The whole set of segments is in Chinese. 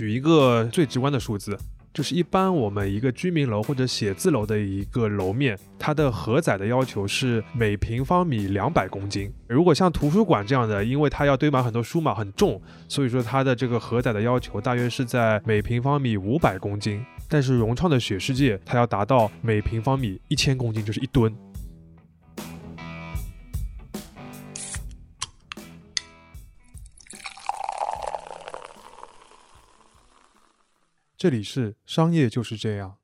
举一个最直观的数字，就是一般我们一个居民楼或者写字楼的一个楼面，它的荷载的要求是每平方米两百公斤。如果像图书馆这样的，因为它要堆满很多书嘛，很重，所以说它的这个荷载的要求大约是在每平方米五百公斤。但是融创的雪世界，它要达到每平方米一千公斤，就是一吨。这里是商业就是这样。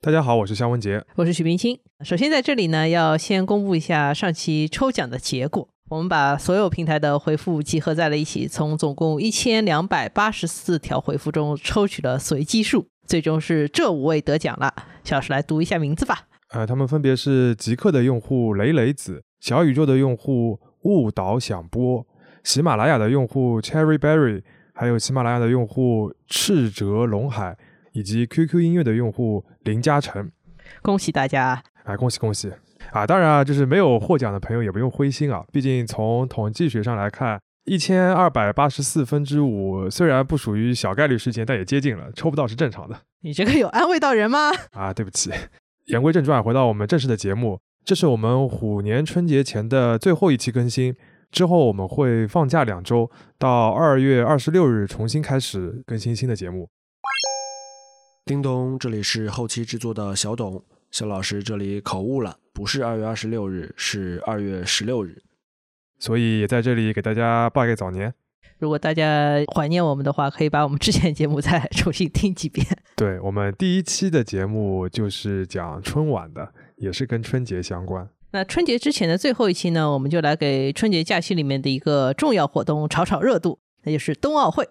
大家好，我是肖文杰，我是许冰清。首先在这里呢，要先公布一下上期抽奖的结果。我们把所有平台的回复集合在了一起，从总共一千两百八十四条回复中抽取了随机数，最终是这五位得奖了。小老师来读一下名字吧。呃，他们分别是极客的用户雷雷子、小宇宙的用户误导响波、喜马拉雅的用户 Cherry Berry。还有喜马拉雅的用户赤哲龙海，以及 QQ 音乐的用户林嘉诚，恭喜大家！哎，恭喜恭喜！啊，当然啊，就是没有获奖的朋友也不用灰心啊，毕竟从统计学上来看，一千二百八十四分之五虽然不属于小概率事件，但也接近了，抽不到是正常的。你这个有安慰到人吗？啊，对不起。言归正传，回到我们正式的节目，这是我们虎年春节前的最后一期更新。之后我们会放假两周，到二月二十六日重新开始更新新的节目。叮咚，这里是后期制作的小董，肖老师这里口误了，不是二月二十六日，是二月十六日，所以也在这里给大家拜个早年。如果大家怀念我们的话，可以把我们之前节目再重新听几遍。对我们第一期的节目就是讲春晚的，也是跟春节相关。那春节之前的最后一期呢，我们就来给春节假期里面的一个重要活动炒炒热度，那就是冬奥会。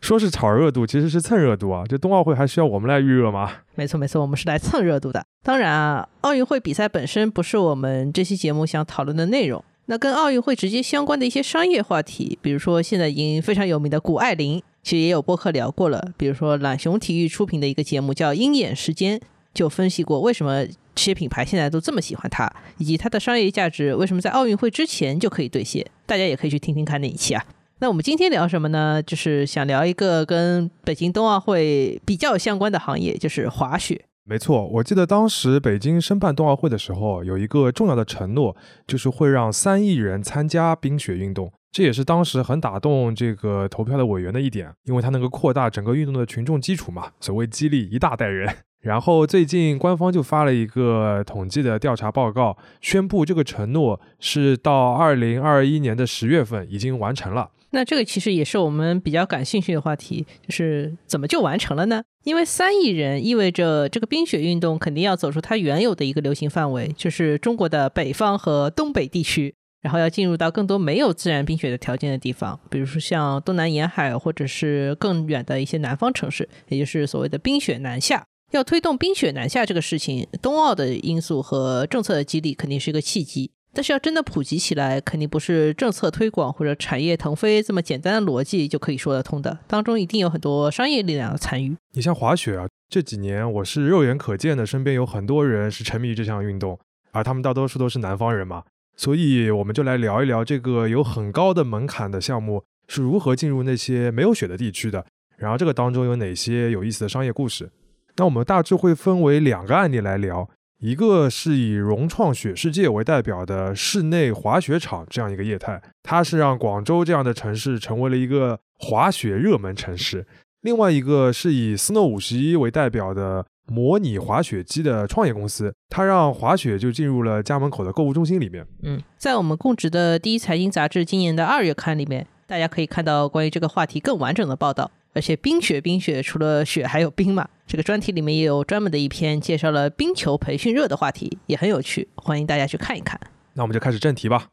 说是炒热度，其实是蹭热度啊！这冬奥会还需要我们来预热吗？没错没错，我们是来蹭热度的。当然啊，奥运会比赛本身不是我们这期节目想讨论的内容。那跟奥运会直接相关的一些商业话题，比如说现在已经非常有名的谷爱凌，其实也有播客聊过了。比如说懒熊体育出品的一个节目叫《鹰眼时间》，就分析过为什么。这些品牌现在都这么喜欢它，以及它的商业价值为什么在奥运会之前就可以兑现？大家也可以去听听看那一期啊。那我们今天聊什么呢？就是想聊一个跟北京冬奥会比较相关的行业，就是滑雪。没错，我记得当时北京申办冬奥会的时候，有一个重要的承诺，就是会让三亿人参加冰雪运动。这也是当时很打动这个投票的委员的一点，因为它能够扩大整个运动的群众基础嘛，所谓激励一大代人。然后最近官方就发了一个统计的调查报告，宣布这个承诺是到二零二一年的十月份已经完成了。那这个其实也是我们比较感兴趣的话题，就是怎么就完成了呢？因为三亿人意味着这个冰雪运动肯定要走出它原有的一个流行范围，就是中国的北方和东北地区，然后要进入到更多没有自然冰雪的条件的地方，比如说像东南沿海或者是更远的一些南方城市，也就是所谓的冰雪南下。要推动冰雪南下这个事情，冬奥的因素和政策的激励肯定是一个契机。但是要真的普及起来，肯定不是政策推广或者产业腾飞这么简单的逻辑就可以说得通的。当中一定有很多商业力量的参与。你像滑雪啊，这几年我是肉眼可见的，身边有很多人是沉迷于这项运动，而他们大多数都是南方人嘛。所以我们就来聊一聊这个有很高的门槛的项目是如何进入那些没有雪的地区的，然后这个当中有哪些有意思的商业故事。那我们大致会分为两个案例来聊，一个是以融创雪世界为代表的室内滑雪场这样一个业态，它是让广州这样的城市成为了一个滑雪热门城市；另外一个是以 Snow 五十一为代表的模拟滑雪机的创业公司，它让滑雪就进入了家门口的购物中心里面。嗯，在我们供职的第一财经杂志今年的二月刊里面，大家可以看到关于这个话题更完整的报道。而且冰雪冰雪，除了雪还有冰嘛。这个专题里面也有专门的一篇介绍了冰球培训热的话题，也很有趣，欢迎大家去看一看。那我们就开始正题吧。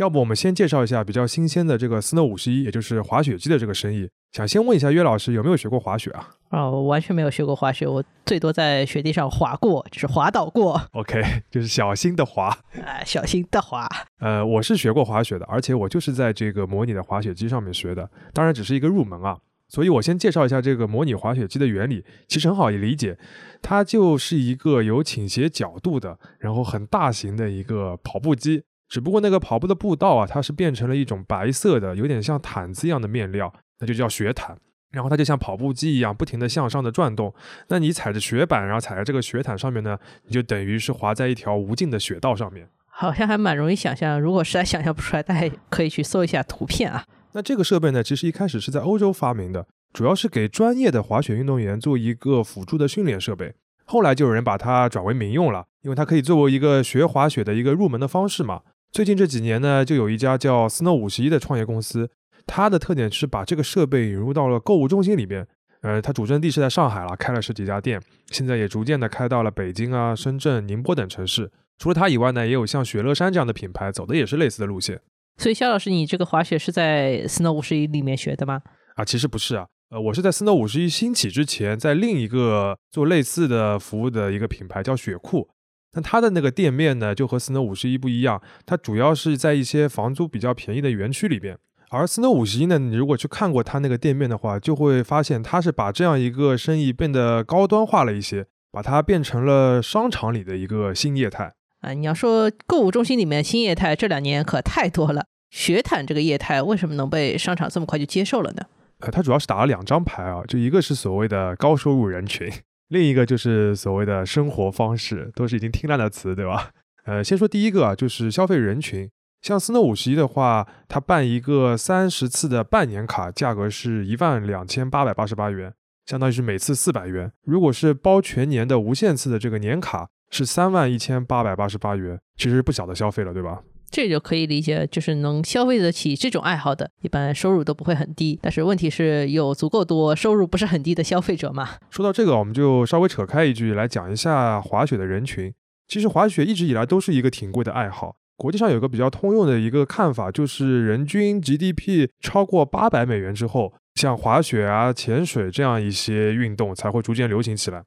要不我们先介绍一下比较新鲜的这个 Snow 五十一，也就是滑雪机的这个生意。想先问一下岳老师有没有学过滑雪啊？啊，我完全没有学过滑雪，我最多在雪地上滑过，就是滑倒过。OK，就是小心的滑。啊，小心的滑。呃，我是学过滑雪的，而且我就是在这个模拟的滑雪机上面学的，当然只是一个入门啊。所以我先介绍一下这个模拟滑雪机的原理，其实很好理解，它就是一个有倾斜角度的，然后很大型的一个跑步机。只不过那个跑步的步道啊，它是变成了一种白色的，有点像毯子一样的面料，那就叫雪毯。然后它就像跑步机一样，不停地向上的转动。那你踩着雪板，然后踩在这个雪毯上面呢，你就等于是滑在一条无尽的雪道上面。好像还蛮容易想象，如果实在想象不出来，大家可以去搜一下图片啊。那这个设备呢，其实一开始是在欧洲发明的，主要是给专业的滑雪运动员做一个辅助的训练设备。后来就有人把它转为民用了，因为它可以作为一个学滑雪的一个入门的方式嘛。最近这几年呢，就有一家叫 Snow 五十一的创业公司。它的特点是把这个设备引入到了购物中心里边，呃，它主阵地是在上海了，开了十几家店，现在也逐渐的开到了北京啊、深圳、宁波等城市。除了它以外呢，也有像雪乐山这样的品牌走的也是类似的路线。所以，肖老师，你这个滑雪是在 Snow 五十一里面学的吗？啊，其实不是啊，呃，我是在 Snow 五十一兴起之前，在另一个做类似的服务的一个品牌叫雪库，那它的那个店面呢，就和 Snow 五十一不一样，它主要是在一些房租比较便宜的园区里边。而 Snow 五十一呢，你如果去看过它那个店面的话，就会发现它是把这样一个生意变得高端化了一些，把它变成了商场里的一个新业态啊。你要说购物中心里面新业态，这两年可太多了。雪毯这个业态为什么能被商场这么快就接受了呢？呃，它主要是打了两张牌啊，就一个是所谓的高收入人群，另一个就是所谓的生活方式，都是已经听烂的词，对吧？呃，先说第一个啊，就是消费人群。像斯诺五十一的话，它办一个三十次的半年卡，价格是一万两千八百八十八元，相当于是每次四百元。如果是包全年的无限次的这个年卡，是三万一千八百八十八元，其实不小的消费了，对吧？这就可以理解，就是能消费得起这种爱好的，一般收入都不会很低。但是问题是有足够多收入不是很低的消费者嘛？说到这个，我们就稍微扯开一句来讲一下滑雪的人群。其实滑雪一直以来都是一个挺贵的爱好。国际上有个比较通用的一个看法，就是人均 GDP 超过八百美元之后，像滑雪啊、潜水这样一些运动才会逐渐流行起来。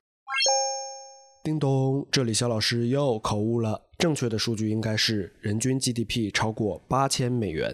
叮咚，这里肖老师又口误了，正确的数据应该是人均 GDP 超过八千美元。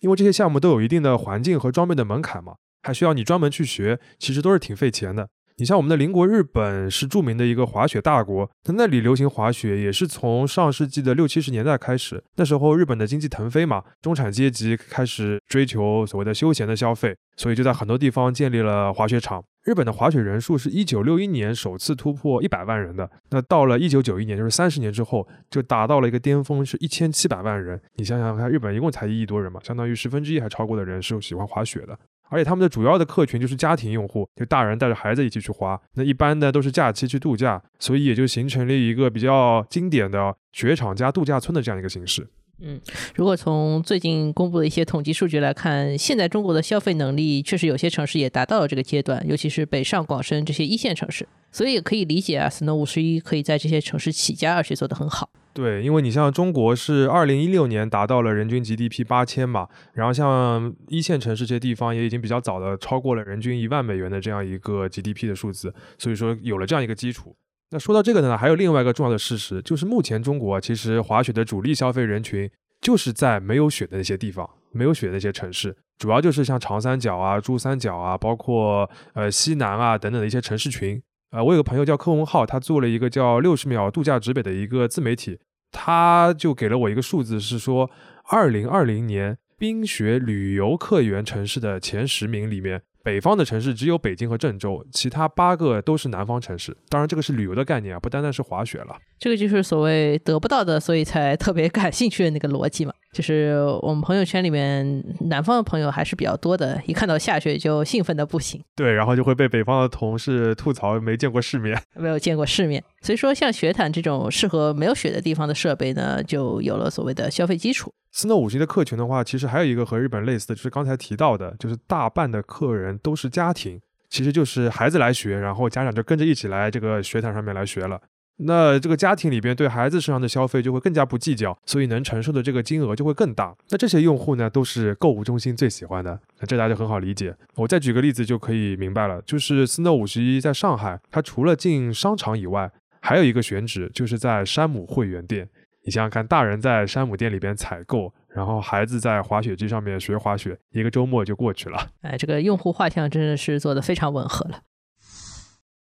因为这些项目都有一定的环境和装备的门槛嘛，还需要你专门去学，其实都是挺费钱的。你像我们的邻国日本是著名的一个滑雪大国，在那里流行滑雪也是从上世纪的六七十年代开始。那时候日本的经济腾飞嘛，中产阶级开始追求所谓的休闲的消费，所以就在很多地方建立了滑雪场。日本的滑雪人数是一九六一年首次突破一百万人的，那到了一九九一年，就是三十年之后，就达到了一个巅峰，是一千七百万人。你想想看，日本一共才一亿多人嘛，相当于十分之一还超过的人是喜欢滑雪的。而且他们的主要的客群就是家庭用户，就大人带着孩子一起去滑。那一般呢都是假期去度假，所以也就形成了一个比较经典的雪场加度假村的这样一个形式。嗯，如果从最近公布的一些统计数据来看，现在中国的消费能力确实有些城市也达到了这个阶段，尤其是北上广深这些一线城市，所以也可以理解啊，Snow 五十一可以在这些城市起家，而且做得很好。对，因为你像中国是二零一六年达到了人均 GDP 八千嘛，然后像一线城市这些地方也已经比较早的超过了人均一万美元的这样一个 GDP 的数字，所以说有了这样一个基础。那说到这个呢，还有另外一个重要的事实，就是目前中国其实滑雪的主力消费人群就是在没有雪的那些地方，没有雪的那些城市，主要就是像长三角啊、珠三角啊，包括呃西南啊等等的一些城市群。呃，我有个朋友叫柯文浩，他做了一个叫六十秒度假指北的一个自媒体，他就给了我一个数字，是说二零二零年冰雪旅游客源城市的前十名里面。北方的城市只有北京和郑州，其他八个都是南方城市。当然，这个是旅游的概念啊，不单单是滑雪了。这个就是所谓得不到的，所以才特别感兴趣的那个逻辑嘛。就是我们朋友圈里面南方的朋友还是比较多的，一看到下雪就兴奋的不行。对，然后就会被北方的同事吐槽 没见过世面，没有见过世面。所以说，像雪毯这种适合没有雪的地方的设备呢，就有了所谓的消费基础。Snow 五十的客群的话，其实还有一个和日本类似的，就是刚才提到的，就是大半的客人都是家庭，其实就是孩子来学，然后家长就跟着一起来这个雪毯上面来学了。那这个家庭里边对孩子身上的消费就会更加不计较，所以能承受的这个金额就会更大。那这些用户呢，都是购物中心最喜欢的，那这大家就很好理解。我再举个例子就可以明白了，就是 Snow 五十一在上海，它除了进商场以外，还有一个选址，就是在山姆会员店。你想想看，大人在山姆店里边采购，然后孩子在滑雪机上面学滑雪，一个周末就过去了。哎，这个用户画像真的是做的非常吻合了。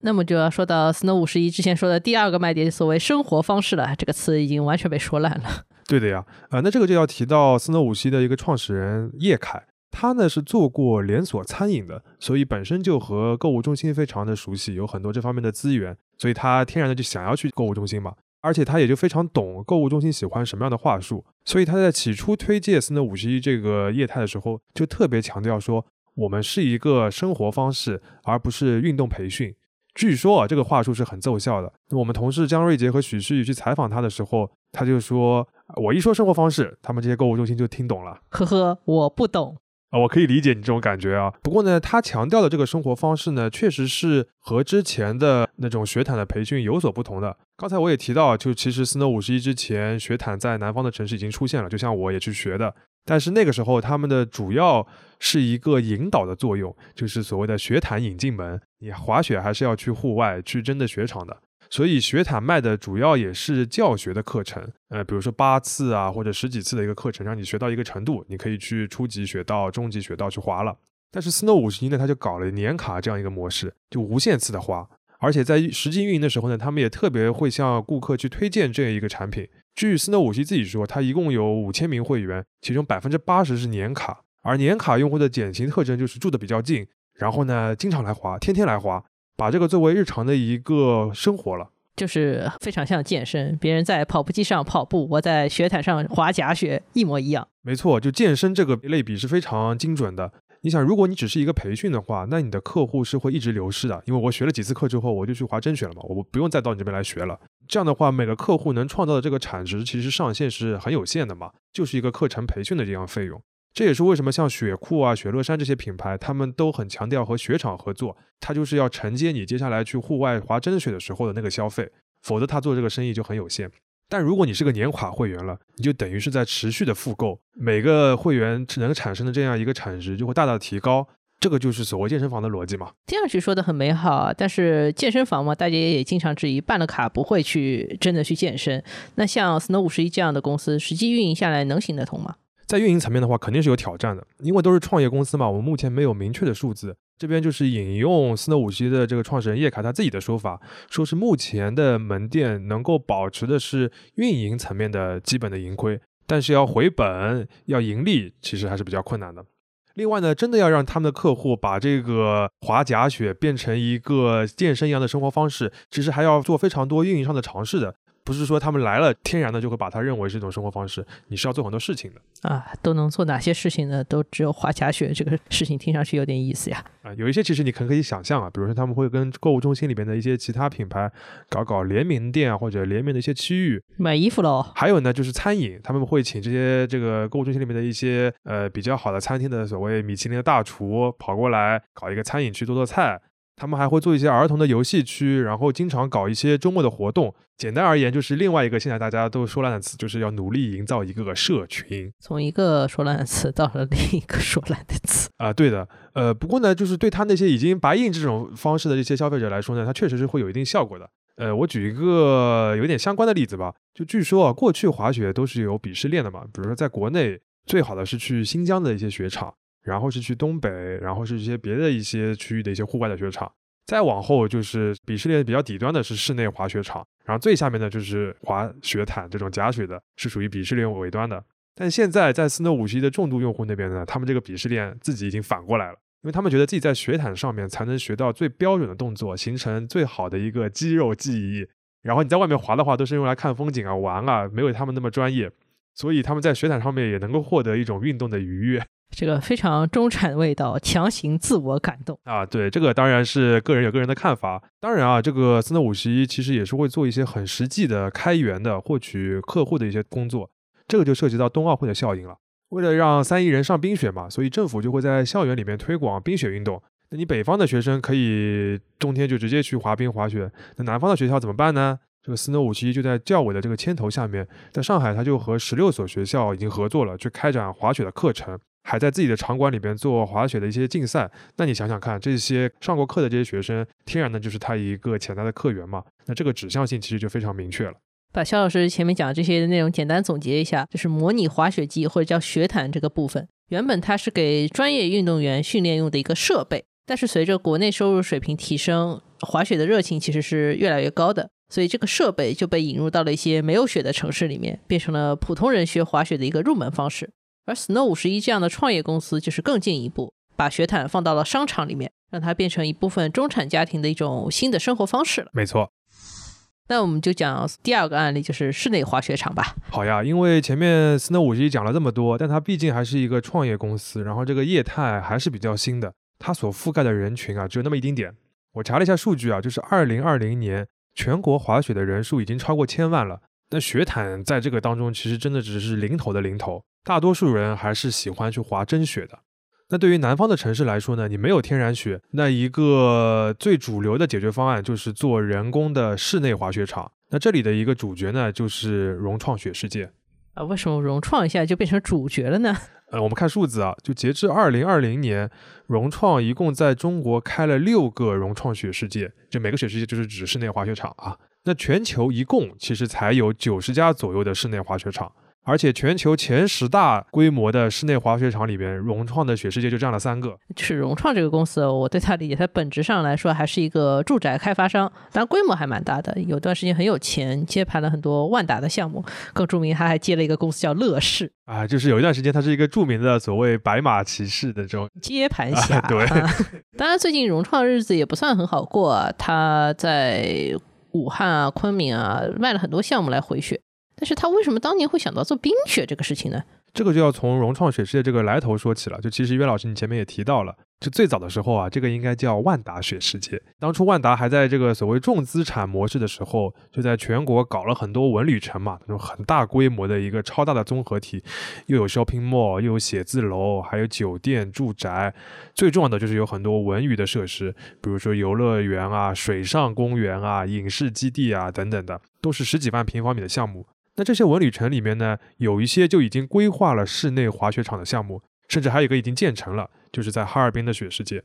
那么就要说到 Snow 五十一之前说的第二个卖点，所谓生活方式了。这个词已经完全被说烂了。对的呀，呃，那这个就要提到 Snow 五十一的一个创始人叶凯。他呢是做过连锁餐饮的，所以本身就和购物中心非常的熟悉，有很多这方面的资源，所以他天然的就想要去购物中心嘛。而且他也就非常懂购物中心喜欢什么样的话术，所以他在起初推介斯诺五十一这个业态的时候，就特别强调说，我们是一个生活方式，而不是运动培训。据说啊，这个话术是很奏效的。我们同事江瑞杰和许诗雨去采访他的时候，他就说：“我一说生活方式，他们这些购物中心就听懂了。”呵呵，我不懂。啊，我可以理解你这种感觉啊。不过呢，他强调的这个生活方式呢，确实是和之前的那种学坦的培训有所不同的。刚才我也提到，就其实斯诺五十一之前，学坦在南方的城市已经出现了，就像我也去学的。但是那个时候，他们的主要是一个引导的作用，就是所谓的学毯引进门。你滑雪还是要去户外，去真的雪场的。所以学毯卖的主要也是教学的课程，呃，比如说八次啊或者十几次的一个课程，让你学到一个程度，你可以去初级雪道中级雪道去滑了。但是 Snow 五十一呢，它就搞了年卡这样一个模式，就无限次的滑，而且在实际运营的时候呢，他们也特别会向顾客去推荐这样一个产品。据 Snow 五十一自己说，他一共有五千名会员，其中百分之八十是年卡，而年卡用户的典型特征就是住的比较近，然后呢经常来滑，天天来滑。把这个作为日常的一个生活了，就是非常像健身，别人在跑步机上跑步，我在雪毯上滑假雪，一模一样。没错，就健身这个类比是非常精准的。你想，如果你只是一个培训的话，那你的客户是会一直流失的，因为我学了几次课之后，我就去滑真雪了嘛，我不用再到你这边来学了。这样的话，每个客户能创造的这个产值其实上限是很有限的嘛，就是一个课程培训的这样费用。这也是为什么像雪库啊、雪乐山这些品牌，他们都很强调和雪场合作，它就是要承接你接下来去户外滑真雪的时候的那个消费，否则他做这个生意就很有限。但如果你是个年卡会员了，你就等于是在持续的复购，每个会员能产生的这样一个产值就会大大提高。这个就是所谓健身房的逻辑嘛。听上去说的很美好，但是健身房嘛，大家也经常质疑，办了卡不会去真的去健身。那像 Snow 五十一这样的公司，实际运营下来能行得通吗？在运营层面的话，肯定是有挑战的，因为都是创业公司嘛。我们目前没有明确的数字。这边就是引用斯诺五十一的这个创始人叶凯他自己的说法，说是目前的门店能够保持的是运营层面的基本的盈亏，但是要回本、要盈利，其实还是比较困难的。另外呢，真的要让他们的客户把这个滑假雪变成一个健身一样的生活方式，其实还要做非常多运营上的尝试的。不是说他们来了，天然的就会把它认为是一种生活方式。你是要做很多事情的啊，都能做哪些事情呢？都只有滑假雪这个事情听上去有点意思呀。啊，有一些其实你可可以想象啊，比如说他们会跟购物中心里面的一些其他品牌搞搞联名店啊，或者联名的一些区域买衣服喽。还有呢，就是餐饮，他们会请这些这个购物中心里面的一些呃比较好的餐厅的所谓米其林的大厨跑过来搞一个餐饮区做做菜。他们还会做一些儿童的游戏区，然后经常搞一些周末的活动。简单而言，就是另外一个现在大家都说烂的词，就是要努力营造一个社群。从一个说烂的词到了另一个说烂的词 啊，对的。呃，不过呢，就是对他那些已经白印这种方式的这些消费者来说呢，它确实是会有一定效果的。呃，我举一个有点相关的例子吧。就据说啊，过去滑雪都是有鄙视链的嘛，比如说在国内最好的是去新疆的一些雪场。然后是去东北，然后是一些别的一些区域的一些户外的雪场，再往后就是鄙视链比较底端的是室内滑雪场，然后最下面呢就是滑雪毯这种假雪的，是属于鄙视链尾端的。但现在在 Snow 五十一的重度用户那边呢，他们这个鄙视链自己已经反过来了，因为他们觉得自己在雪毯上面才能学到最标准的动作，形成最好的一个肌肉记忆。然后你在外面滑的话，都是用来看风景啊、玩啊，没有他们那么专业，所以他们在雪毯上面也能够获得一种运动的愉悦。这个非常中产味道，强行自我感动啊！对，这个当然是个人有个人的看法。当然啊，这个斯诺五十一其实也是会做一些很实际的开源的获取客户的一些工作。这个就涉及到冬奥会的效应了。为了让三亿人上冰雪嘛，所以政府就会在校园里面推广冰雪运动。那你北方的学生可以冬天就直接去滑冰滑雪，那南方的学校怎么办呢？这个斯诺五十一就在教委的这个牵头下面，在上海他就和十六所学校已经合作了，去开展滑雪的课程。还在自己的场馆里边做滑雪的一些竞赛，那你想想看，这些上过课的这些学生，天然的就是他一个潜在的客源嘛？那这个指向性其实就非常明确了。把肖老师前面讲的这些内容简单总结一下，就是模拟滑雪机或者叫雪毯这个部分，原本它是给专业运动员训练用的一个设备，但是随着国内收入水平提升，滑雪的热情其实是越来越高的，所以这个设备就被引入到了一些没有雪的城市里面，变成了普通人学滑雪的一个入门方式。而 Snow 五十一这样的创业公司就是更进一步，把雪毯放到了商场里面，让它变成一部分中产家庭的一种新的生活方式了。没错。那我们就讲第二个案例，就是室内滑雪场吧。好呀，因为前面 Snow 五十一讲了这么多，但它毕竟还是一个创业公司，然后这个业态还是比较新的，它所覆盖的人群啊只有那么一丁点。我查了一下数据啊，就是二零二零年全国滑雪的人数已经超过千万了。那雪毯在这个当中其实真的只是零头的零头，大多数人还是喜欢去滑真雪的。那对于南方的城市来说呢，你没有天然雪，那一个最主流的解决方案就是做人工的室内滑雪场。那这里的一个主角呢，就是融创雪世界啊。为什么融创一下就变成主角了呢？呃，我们看数字啊，就截至二零二零年，融创一共在中国开了六个融创雪世界，就每个雪世界就是指室内滑雪场啊。那全球一共其实才有九十家左右的室内滑雪场。而且全球前十大规模的室内滑雪场里边，融创的雪世界就占了三个。是融创这个公司，我对它理解，它本质上来说还是一个住宅开发商，当然规模还蛮大的。有段时间很有钱，接盘了很多万达的项目。更著名，他还接了一个公司叫乐视啊，就是有一段时间，它是一个著名的所谓白马骑士的这种接盘侠。对，当然最近融创日子也不算很好过，他在武汉啊、昆明啊卖了很多项目来回血。但是他为什么当年会想到做冰雪这个事情呢？这个就要从融创雪世界这个来头说起了。就其实约老师你前面也提到了，就最早的时候啊，这个应该叫万达雪世界。当初万达还在这个所谓重资产模式的时候，就在全国搞了很多文旅城嘛，那种很大规模的一个超大的综合体，又有 shopping mall，又有写字楼，还有酒店、住宅，最重要的就是有很多文娱的设施，比如说游乐园啊、水上公园啊、影视基地啊等等的，都是十几万平方米的项目。那这些文旅城里面呢，有一些就已经规划了室内滑雪场的项目，甚至还有一个已经建成了，就是在哈尔滨的雪世界。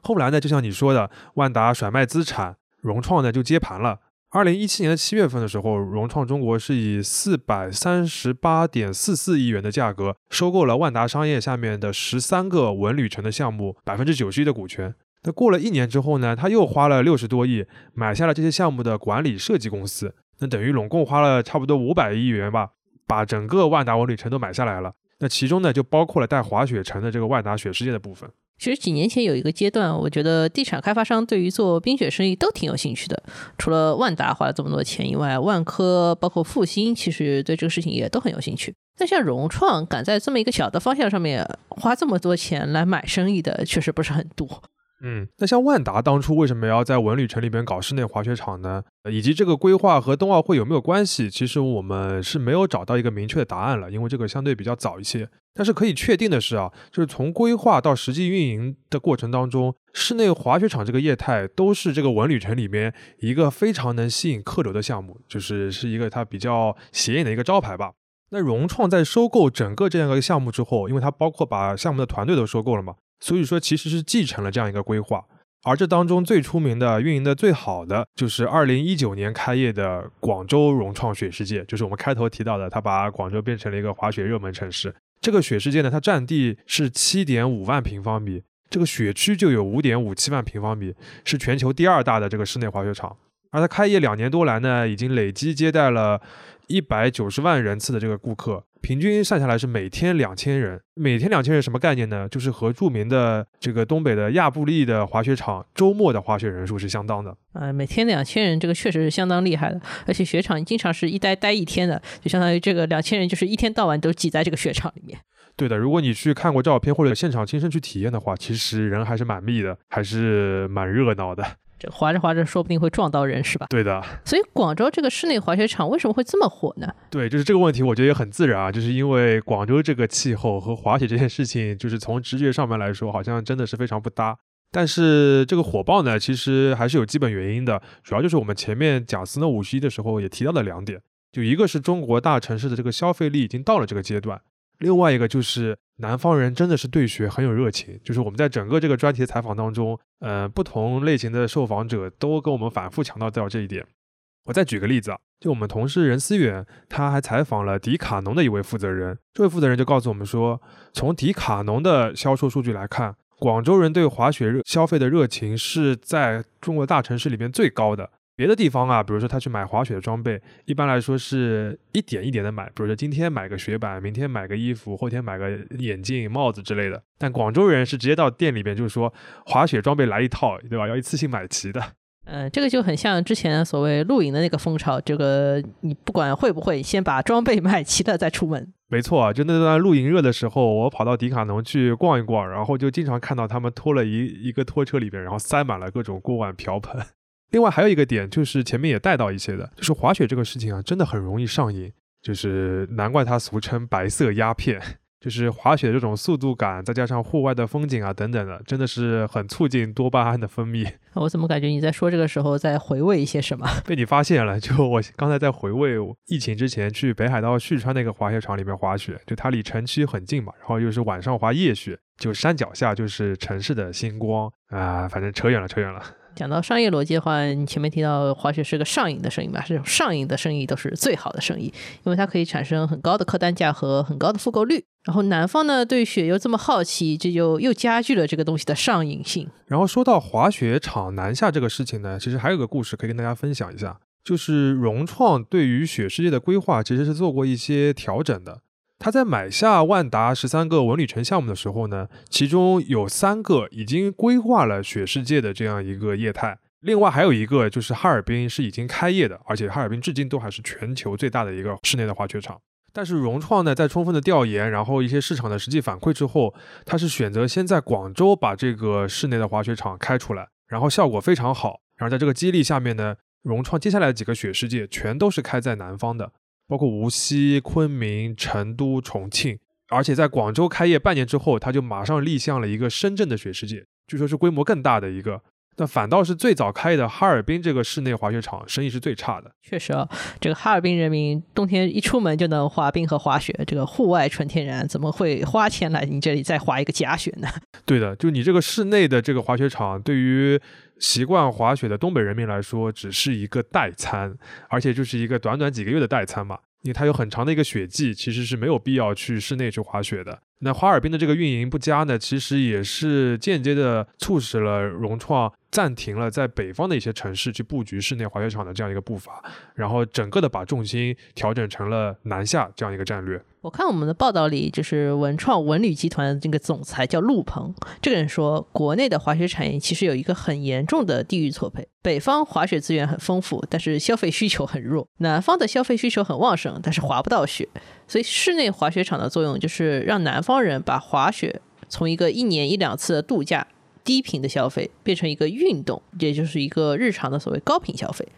后来呢，就像你说的，万达甩卖资产，融创呢就接盘了。二零一七年的七月份的时候，融创中国是以四百三十八点四四亿元的价格收购了万达商业下面的十三个文旅城的项目百分之九十一的股权。那过了一年之后呢，他又花了六十多亿买下了这些项目的管理设计公司。等于拢共花了差不多五百亿元吧，把整个万达文旅城都买下来了。那其中呢，就包括了带滑雪城的这个万达雪世界的部分。其实几年前有一个阶段，我觉得地产开发商对于做冰雪生意都挺有兴趣的。除了万达花了这么多钱以外，万科包括复兴，其实对这个事情也都很有兴趣。但像融创敢在这么一个小的方向上面花这么多钱来买生意的，确实不是很多。嗯，那像万达当初为什么要在文旅城里边搞室内滑雪场呢？以及这个规划和冬奥会有没有关系？其实我们是没有找到一个明确的答案了，因为这个相对比较早一些。但是可以确定的是啊，就是从规划到实际运营的过程当中，室内滑雪场这个业态都是这个文旅城里面一个非常能吸引客流的项目，就是是一个它比较显眼的一个招牌吧。那融创在收购整个这样一个项目之后，因为它包括把项目的团队都收购了嘛。所以说，其实是继承了这样一个规划，而这当中最出名的、运营的最好的，就是二零一九年开业的广州融创雪世界，就是我们开头提到的，它把广州变成了一个滑雪热门城市。这个雪世界呢，它占地是七点五万平方米，这个雪区就有五点五七万平方米，是全球第二大的这个室内滑雪场。而它开业两年多来呢，已经累计接待了一百九十万人次的这个顾客。平均算下来是每天两千人，每天两千人什么概念呢？就是和著名的这个东北的亚布力的滑雪场周末的滑雪人数是相当的。呃，每天两千人，这个确实是相当厉害的。而且雪场经常是一待待一天的，就相当于这个两千人就是一天到晚都挤在这个雪场里面。对的，如果你去看过照片或者现场亲身去体验的话，其实人还是蛮密的，还是蛮热闹的。滑着滑着，说不定会撞到人，是吧？对的。所以广州这个室内滑雪场为什么会这么火呢？对，就是这个问题，我觉得也很自然啊，就是因为广州这个气候和滑雪这件事情，就是从直觉上面来说，好像真的是非常不搭。但是这个火爆呢，其实还是有基本原因的，主要就是我们前面讲斯诺五十一的时候也提到了两点，就一个是中国大城市的这个消费力已经到了这个阶段。另外一个就是南方人真的是对雪很有热情，就是我们在整个这个专题的采访当中，呃，不同类型的受访者都跟我们反复强调到这一点。我再举个例子啊，就我们同事任思远，他还采访了迪卡侬的一位负责人，这位负责人就告诉我们说，从迪卡侬的销售数据来看，广州人对滑雪热消费的热情是在中国大城市里面最高的。别的地方啊，比如说他去买滑雪的装备，一般来说是一点一点的买，比如说今天买个雪板，明天买个衣服，后天买个眼镜、帽子之类的。但广州人是直接到店里边就是说滑雪装备来一套，对吧？要一次性买齐的。嗯，这个就很像之前所谓露营的那个风潮，这个你不管会不会，先把装备买齐了再出门。没错啊，就那段露营热的时候，我跑到迪卡侬去逛一逛，然后就经常看到他们拖了一一个拖车里边，然后塞满了各种锅碗瓢盆。另外还有一个点，就是前面也带到一些的，就是滑雪这个事情啊，真的很容易上瘾，就是难怪它俗称白色鸦片。就是滑雪这种速度感，再加上户外的风景啊等等的，真的是很促进多巴胺的分泌。我怎么感觉你在说这个时候在回味一些什么？被你发现了，就我刚才在回味疫情之前去北海道旭川那个滑雪场里面滑雪，就它离城区很近嘛，然后又是晚上滑夜雪，就山脚下就是城市的星光啊，反正扯远了，扯远了。讲到商业逻辑的话，你前面提到滑雪是个上瘾的生意嘛？这种上瘾的生意都是最好的生意，因为它可以产生很高的客单价和很高的复购率。然后南方呢对雪又这么好奇，这就又加剧了这个东西的上瘾性。然后说到滑雪场南下这个事情呢，其实还有个故事可以跟大家分享一下，就是融创对于雪世界的规划其实是做过一些调整的。他在买下万达十三个文旅城项目的时候呢，其中有三个已经规划了雪世界的这样一个业态，另外还有一个就是哈尔滨是已经开业的，而且哈尔滨至今都还是全球最大的一个室内的滑雪场。但是融创呢，在充分的调研，然后一些市场的实际反馈之后，他是选择先在广州把这个室内的滑雪场开出来，然后效果非常好。然后在这个激励下面呢，融创接下来几个雪世界全都是开在南方的。包括无锡、昆明、成都、重庆，而且在广州开业半年之后，他就马上立项了一个深圳的雪世界，据说是规模更大的一个。那反倒是最早开的哈尔滨这个室内滑雪场，生意是最差的。确实啊，这个哈尔滨人民冬天一出门就能滑冰和滑雪，这个户外纯天然，怎么会花钱来你这里再滑一个假雪呢？对的，就你这个室内的这个滑雪场，对于。习惯滑雪的东北人民来说，只是一个代餐，而且就是一个短短几个月的代餐嘛。因为它有很长的一个雪季，其实是没有必要去室内去滑雪的。那哈尔滨的这个运营不佳呢，其实也是间接的促使了融创暂停了在北方的一些城市去布局室内滑雪场的这样一个步伐，然后整个的把重心调整成了南下这样一个战略。我看我们的报道里，就是文创文旅集团这个总裁叫陆鹏，这个人说，国内的滑雪产业其实有一个很严重的地域错配，北方滑雪资源很丰富，但是消费需求很弱；南方的消费需求很旺盛，但是滑不到雪。所以室内滑雪场的作用就是让南方人把滑雪从一个一年一两次的度假低频的消费，变成一个运动，也就是一个日常的所谓高频消费。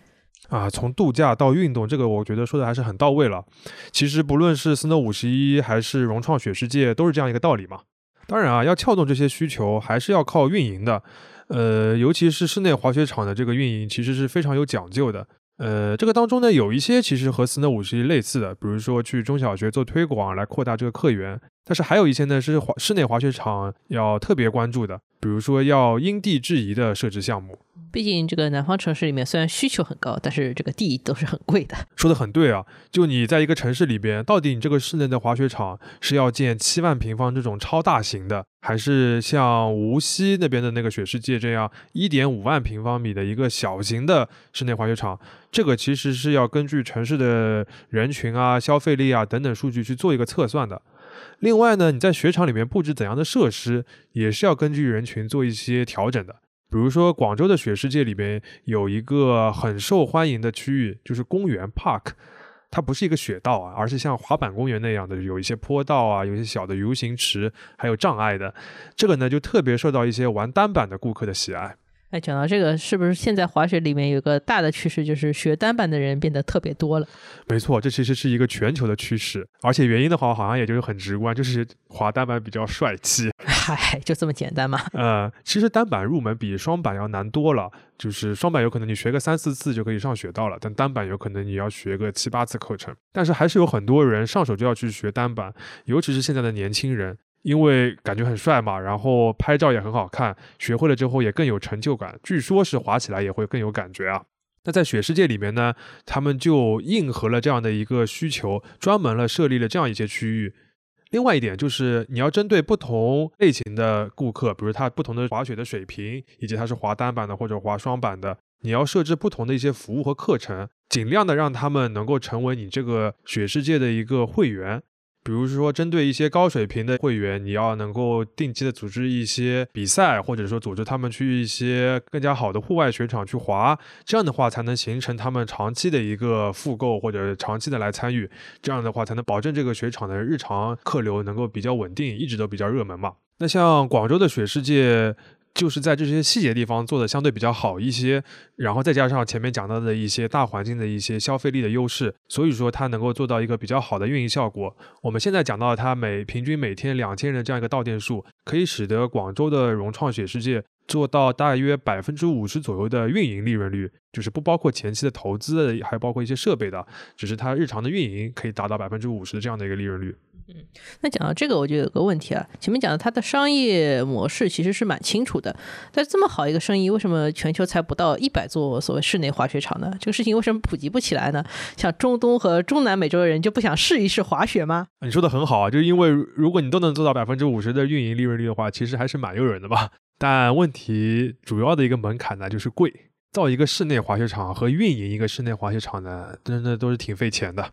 啊，从度假到运动，这个我觉得说的还是很到位了。其实不论是 Snow 五十一还是融创雪世界，都是这样一个道理嘛。当然啊，要撬动这些需求，还是要靠运营的。呃，尤其是室内滑雪场的这个运营，其实是非常有讲究的。呃，这个当中呢，有一些其实和 Snow 五十一类似的，比如说去中小学做推广来扩大这个客源。但是还有一些呢，是滑室内滑雪场要特别关注的，比如说要因地制宜的设置项目。毕竟这个南方城市里面虽然需求很高，但是这个地都是很贵的。说的很对啊，就你在一个城市里边，到底你这个室内的滑雪场是要建七万平方这种超大型的，还是像无锡那边的那个雪世界这样一点五万平方米的一个小型的室内滑雪场？这个其实是要根据城市的人群啊、消费力啊等等数据去做一个测算的。另外呢，你在雪场里面布置怎样的设施，也是要根据人群做一些调整的。比如说，广州的雪世界里边有一个很受欢迎的区域，就是公园 Park，它不是一个雪道啊，而是像滑板公园那样的，有一些坡道啊，有一些小的游行池，还有障碍的。这个呢，就特别受到一些玩单板的顾客的喜爱。哎，讲到这个，是不是现在滑雪里面有个大的趋势，就是学单板的人变得特别多了？没错，这其实是一个全球的趋势，而且原因的话，好像也就是很直观，就是滑单板比较帅气。嗨，就这么简单吗？呃，其实单板入门比双板要难多了，就是双板有可能你学个三四次就可以上雪道了，但单板有可能你要学个七八次课程。但是还是有很多人上手就要去学单板，尤其是现在的年轻人。因为感觉很帅嘛，然后拍照也很好看，学会了之后也更有成就感。据说是滑起来也会更有感觉啊。那在雪世界里面呢，他们就应和了这样的一个需求，专门了设立了这样一些区域。另外一点就是，你要针对不同类型的顾客，比如他不同的滑雪的水平，以及他是滑单板的或者滑双板的，你要设置不同的一些服务和课程，尽量的让他们能够成为你这个雪世界的一个会员。比如说，针对一些高水平的会员，你要能够定期的组织一些比赛，或者说组织他们去一些更加好的户外雪场去滑，这样的话才能形成他们长期的一个复购或者长期的来参与，这样的话才能保证这个雪场的日常客流能够比较稳定，一直都比较热门嘛。那像广州的雪世界。就是在这些细节地方做的相对比较好一些，然后再加上前面讲到的一些大环境的一些消费力的优势，所以说它能够做到一个比较好的运营效果。我们现在讲到它每平均每天两千人这样一个到店数，可以使得广州的融创雪世界做到大约百分之五十左右的运营利润率，就是不包括前期的投资，还包括一些设备的，只是它日常的运营可以达到百分之五十的这样的一个利润率。嗯，那讲到这个，我就有个问题啊。前面讲的它的商业模式其实是蛮清楚的，但这么好一个生意，为什么全球才不到一百座所谓室内滑雪场呢？这个事情为什么普及不起来呢？像中东和中南美洲的人就不想试一试滑雪吗？你说的很好啊，就是因为如果你都能做到百分之五十的运营利润率的话，其实还是蛮诱人的吧。但问题主要的一个门槛呢，就是贵。造一个室内滑雪场和运营一个室内滑雪场呢，真的都是挺费钱的。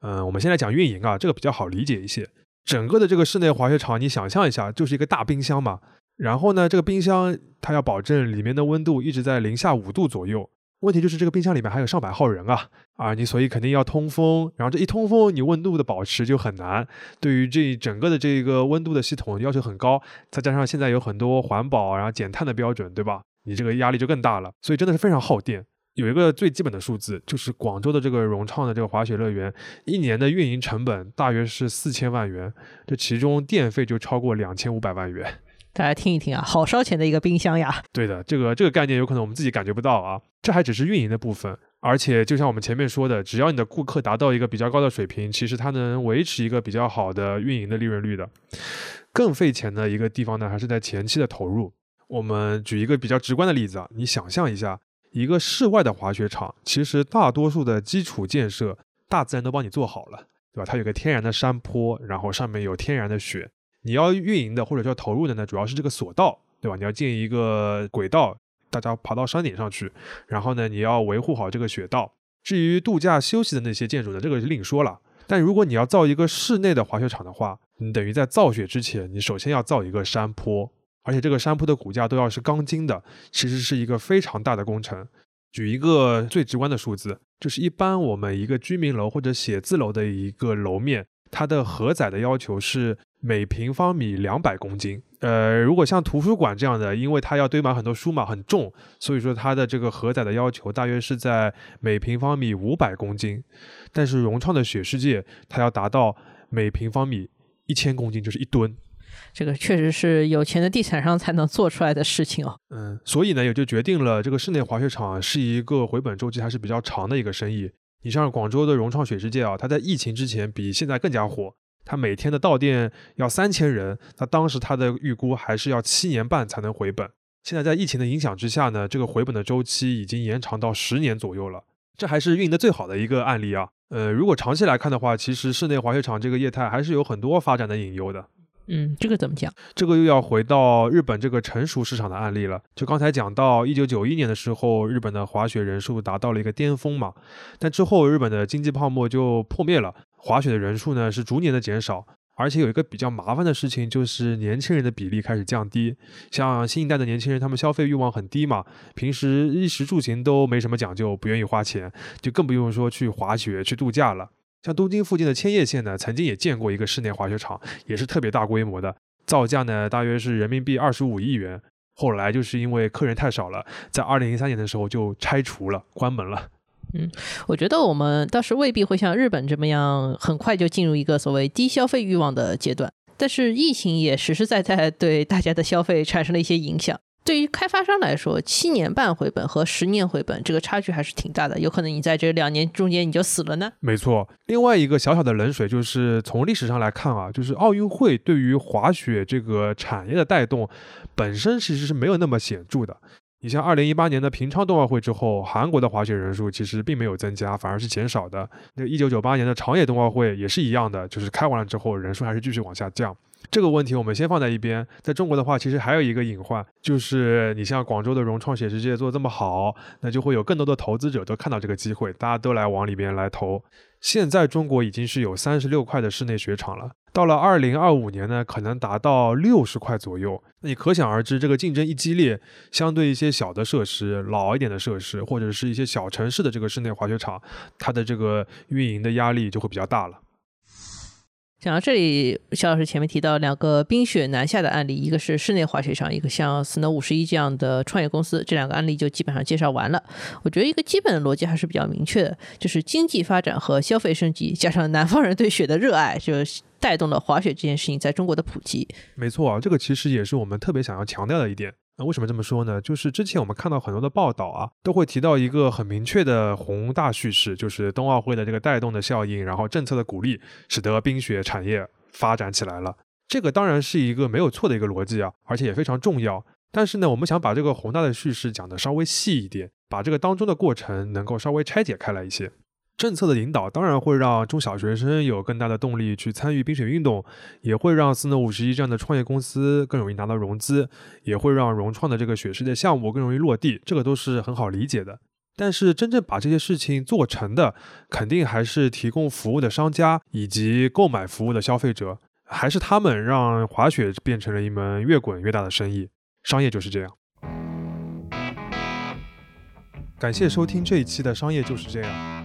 嗯，我们先来讲运营啊，这个比较好理解一些。整个的这个室内滑雪场，你想象一下，就是一个大冰箱嘛。然后呢，这个冰箱它要保证里面的温度一直在零下五度左右。问题就是这个冰箱里面还有上百号人啊啊，你所以肯定要通风。然后这一通风，你温度的保持就很难。对于这整个的这个温度的系统要求很高，再加上现在有很多环保然后减碳的标准，对吧？你这个压力就更大了。所以真的是非常耗电。有一个最基本的数字，就是广州的这个融创的这个滑雪乐园，一年的运营成本大约是四千万元，这其中电费就超过两千五百万元。大家听一听啊，好烧钱的一个冰箱呀！对的，这个这个概念有可能我们自己感觉不到啊。这还只是运营的部分，而且就像我们前面说的，只要你的顾客达到一个比较高的水平，其实它能维持一个比较好的运营的利润率的。更费钱的一个地方呢，还是在前期的投入。我们举一个比较直观的例子啊，你想象一下。一个室外的滑雪场，其实大多数的基础建设，大自然都帮你做好了，对吧？它有个天然的山坡，然后上面有天然的雪。你要运营的或者叫投入的呢，主要是这个索道，对吧？你要建一个轨道，大家爬到山顶上去，然后呢，你要维护好这个雪道。至于度假休息的那些建筑呢，这个就另说了。但如果你要造一个室内的滑雪场的话，你等于在造雪之前，你首先要造一个山坡。而且这个山坡的骨架都要是钢筋的，其实是一个非常大的工程。举一个最直观的数字，就是一般我们一个居民楼或者写字楼的一个楼面，它的荷载的要求是每平方米两百公斤。呃，如果像图书馆这样的，因为它要堆满很多书嘛，很重，所以说它的这个荷载的要求大约是在每平方米五百公斤。但是融创的雪世界，它要达到每平方米一千公斤，就是一吨。这个确实是有钱的地产商才能做出来的事情哦。嗯，所以呢，也就决定了这个室内滑雪场是一个回本周期还是比较长的一个生意。你像广州的融创雪世界啊，它在疫情之前比现在更加火，它每天的到店要三千人，那当时它的预估还是要七年半才能回本。现在在疫情的影响之下呢，这个回本的周期已经延长到十年左右了。这还是运营的最好的一个案例啊。呃，如果长期来看的话，其实室内滑雪场这个业态还是有很多发展的隐忧的。嗯，这个怎么讲？这个又要回到日本这个成熟市场的案例了。就刚才讲到，一九九一年的时候，日本的滑雪人数达到了一个巅峰嘛。但之后日本的经济泡沫就破灭了，滑雪的人数呢是逐年的减少，而且有一个比较麻烦的事情，就是年轻人的比例开始降低。像新一代的年轻人，他们消费欲望很低嘛，平时衣食住行都没什么讲究，不愿意花钱，就更不用说去滑雪、去度假了。像东京附近的千叶县呢，曾经也建过一个室内滑雪场，也是特别大规模的，造价呢大约是人民币二十五亿元。后来就是因为客人太少了，在二零零三年的时候就拆除了，关门了。嗯，我觉得我们倒是未必会像日本这么样，很快就进入一个所谓低消费欲望的阶段。但是疫情也实实在在对大家的消费产生了一些影响。对于开发商来说，七年半回本和十年回本这个差距还是挺大的，有可能你在这两年中间你就死了呢。没错，另外一个小小的冷水就是从历史上来看啊，就是奥运会对于滑雪这个产业的带动本身其实是没有那么显著的。你像二零一八年的平昌冬奥会之后，韩国的滑雪人数其实并没有增加，反而是减少的。那一九九八年的长野冬奥会也是一样的，就是开完了之后人数还是继续往下降。这个问题我们先放在一边。在中国的话，其实还有一个隐患，就是你像广州的融创写实界做这么好，那就会有更多的投资者都看到这个机会，大家都来往里边来投。现在中国已经是有三十六块的室内雪场了，到了二零二五年呢，可能达到六十块左右。那你可想而知，这个竞争一激烈，相对一些小的设施、老一点的设施，或者是一些小城市的这个室内滑雪场，它的这个运营的压力就会比较大了。讲到这里，肖老师前面提到两个冰雪南下的案例，一个是室内滑雪场，一个像 Snow 五十一这样的创业公司，这两个案例就基本上介绍完了。我觉得一个基本的逻辑还是比较明确的，就是经济发展和消费升级，加上南方人对雪的热爱，就带动了滑雪这件事情在中国的普及。没错啊，这个其实也是我们特别想要强调的一点。那为什么这么说呢？就是之前我们看到很多的报道啊，都会提到一个很明确的宏大叙事，就是冬奥会的这个带动的效应，然后政策的鼓励，使得冰雪产业发展起来了。这个当然是一个没有错的一个逻辑啊，而且也非常重要。但是呢，我们想把这个宏大的叙事讲得稍微细一点，把这个当中的过程能够稍微拆解开来一些。政策的引导当然会让中小学生有更大的动力去参与冰雪运动，也会让斯诺五十一这样的创业公司更容易拿到融资，也会让融创的这个雪世界项目更容易落地，这个都是很好理解的。但是真正把这些事情做成的，肯定还是提供服务的商家以及购买服务的消费者，还是他们让滑雪变成了一门越滚越大的生意。商业就是这样。感谢收听这一期的《商业就是这样》。